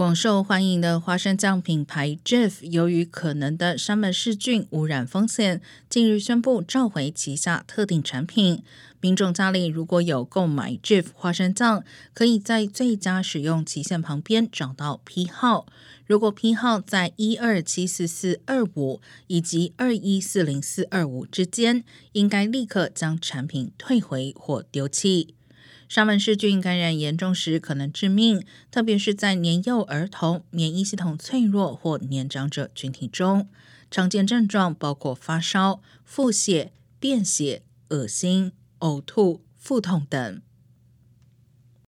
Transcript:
广受欢迎的花生酱品牌 Jif，由于可能的沙门氏菌污染风险，近日宣布召回旗下特定产品。民众家里如果有购买 Jif 花生酱，可以在最佳使用期限旁边找到批号。如果批号在一二七四四二五以及二一四零四二五之间，应该立刻将产品退回或丢弃。沙门氏菌感染严重时可能致命，特别是在年幼儿童、免疫系统脆弱或年长者群体中。常见症状包括发烧、腹泻、便血、恶心、呕吐、腹痛等。